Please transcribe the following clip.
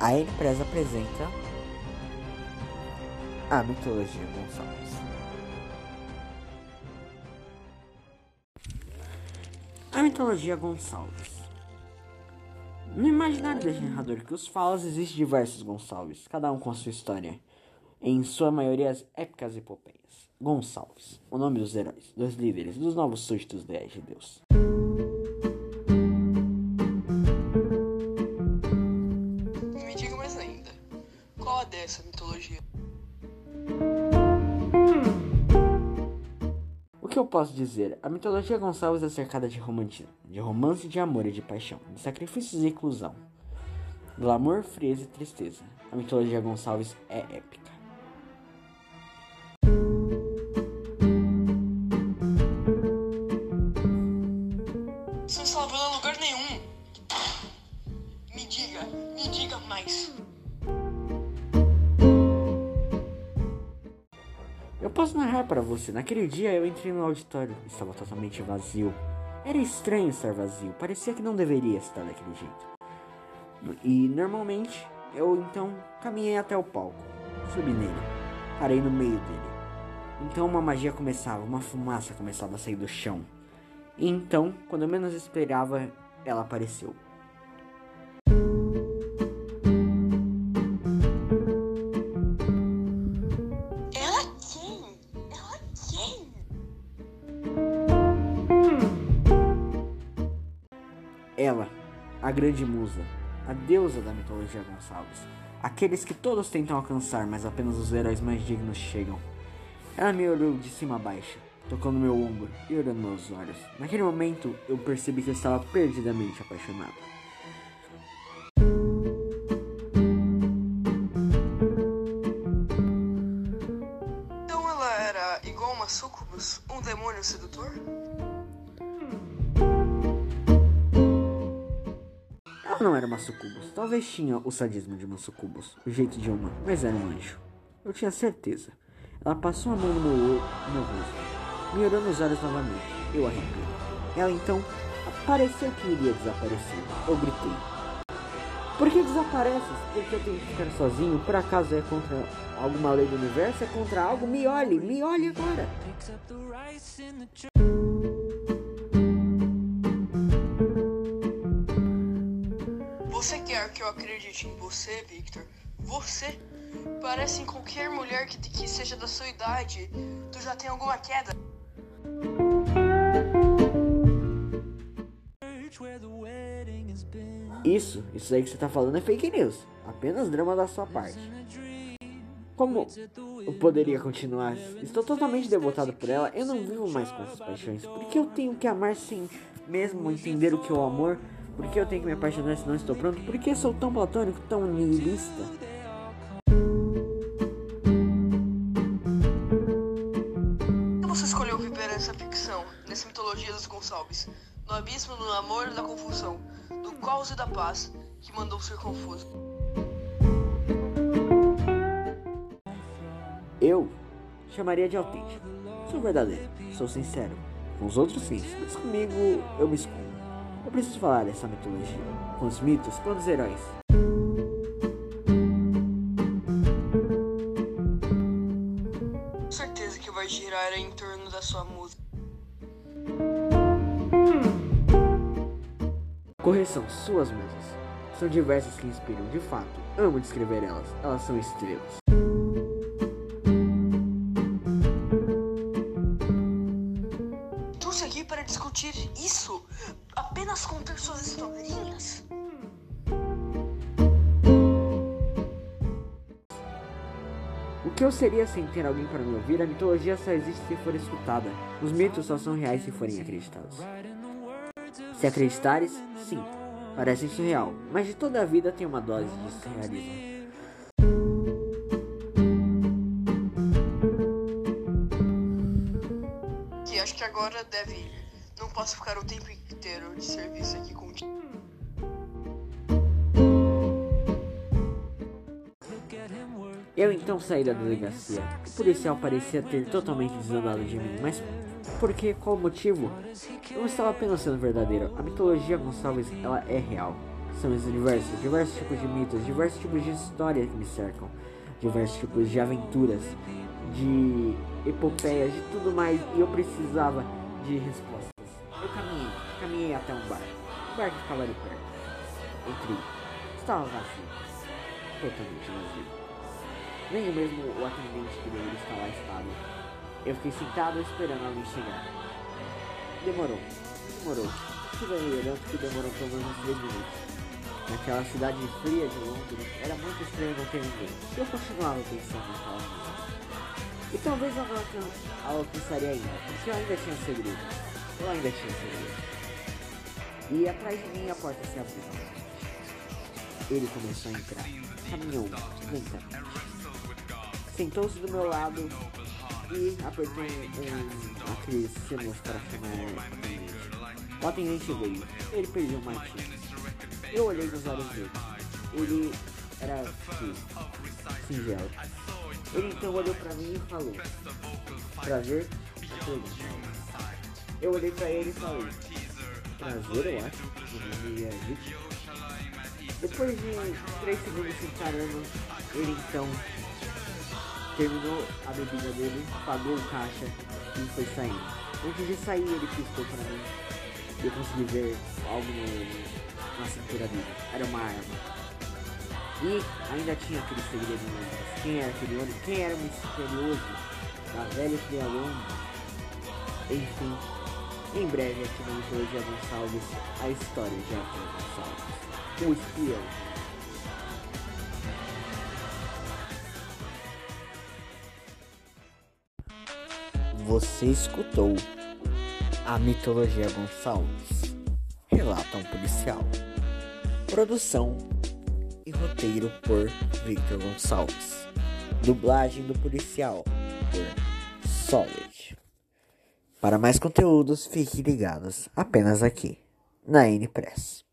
A empresa apresenta a mitologia Gonçalves. A mitologia Gonçalves. No imaginário do narrador que os falas existem diversos Gonçalves, cada um com a sua história, em sua maioria as épicas epopeias. Gonçalves, o nome dos heróis, dos líderes, dos novos súditos de Deus. Posso dizer? A mitologia Gonçalves é cercada de romantismo, de romance de amor e de paixão, de sacrifícios e inclusão, glamour, frieza e tristeza. A mitologia Gonçalves é épica. Isso para você. Naquele dia eu entrei no auditório. Estava totalmente vazio. Era estranho estar vazio. Parecia que não deveria estar daquele jeito. E normalmente eu então caminhei até o palco. Subi nele. Parei no meio dele. Então uma magia começava, uma fumaça começava a sair do chão. E então, quando eu menos esperava, ela apareceu. Ela, a grande musa, a deusa da mitologia Gonçalves, aqueles que todos tentam alcançar, mas apenas os heróis mais dignos chegam. Ela me olhou de cima a baixo, tocou no meu ombro e olhando meus olhos. Naquele momento, eu percebi que eu estava perdidamente apaixonado. Não era uma sucubus. Talvez tinha o sadismo de uma sucubus, o jeito de uma, mas era um anjo. Eu tinha certeza. Ela passou a mão no meu, meu rosto, me olhou nos olhos novamente. Eu arrepiei. Ela então pareceu que iria desaparecer. Eu gritei. Por que desapareces? Porque eu tenho que ficar sozinho? Por acaso é contra alguma lei do universo? É contra algo? Me olhe, me olhe agora. Você quer que eu acredite em você, Victor? Você? Parece em qualquer mulher que, que seja da sua idade. Tu já tem alguma queda? Isso, isso aí que você tá falando é fake news. Apenas drama da sua parte. Como eu poderia continuar? Estou totalmente devotado por ela. Eu não vivo mais com essas paixões. Porque eu tenho que amar sem mesmo entender o que é o amor por que eu tenho que me apaixonar se não estou pronto? Por que sou tão platônico, tão nihilista? Por que você escolheu viver essa ficção, nessa mitologia dos Gonçalves? No abismo do amor e da confusão, do caos e da paz, que mandou ser confuso. Eu chamaria de autêntico. Sou verdadeiro, sou sincero. Com os outros sim, mas comigo eu me escondo. Eu preciso falar dessa mitologia, com os mitos, com os heróis. Certeza que vai girar em torno da sua música. Correção, suas musas. São diversas que inspiram, de fato. Amo descrever elas. Elas são estrelas. Trouxe aqui para discutir isso apenas contar suas historinhas? O que eu seria sem ter alguém para me ouvir? A mitologia só existe se for escutada. Os mitos só são reais se forem acreditados. Se acreditares, sim, parece surreal, mas de toda a vida tem uma dose de surrealismo. Que acho que agora deve ir. Não posso ficar o tempo inteiro de serviço aqui contigo. Eu então saí da delegacia. O policial parecia ter totalmente desandado de mim, mas por que? Qual o motivo? Eu estava apenas sendo verdadeiro. A mitologia Gonçalves, ela é real. São diversos, diversos tipos de mitos, diversos tipos de histórias que me cercam, diversos tipos de aventuras, de epopeias, de tudo mais. E eu precisava de respostas. Até um bar. Um bar que ficava ali perto. Entrei. Estava vazio. Totalmente vazio. Nem mesmo o atendente que deveria estar lá estava. Eu fiquei sentado esperando alguém chegar. Demorou. Demorou. Estive olhando que demorou pelo menos uns 3 minutos. Naquela cidade fria de Londres, era muito estranho não ter ninguém. Eu continuava pensando naquela música. E talvez eu não alcançaria ainda, porque eu ainda tinha segredo. Eu ainda tinha segredo. E atrás de mim a porta se abriu. Ele começou a entrar. Caminhou lentamente. Sentou-se do meu lado e apertou um, aqueles símbolos para chamar o atendente veio. Ele perdeu o martini. Eu olhei nos olhos dele. Ele era singelo. Ele então olhou pra mim e falou: Prazer? Eu olhei pra ele e falei: Eu acho. Depois de três segundos se encarando, ele então terminou a bebida dele, pagou o caixa e foi saindo. Antes de sair, ele piscou pra mim. E eu consegui ver algo no, na cintura dele. Era uma arma. E ainda tinha aquele segredo em Quem era aquele homem? Quem era misterioso da velha Trialon? Enfim, em breve aqui no Mitologia Gonçalves, a história de Arthur Gonçalves. O espião. Você escutou a Mitologia Gonçalves. Relata um policial. Produção e roteiro por Victor Gonçalves. Dublagem do policial por Solid. Para mais conteúdos, fiquem ligados apenas aqui na N Press.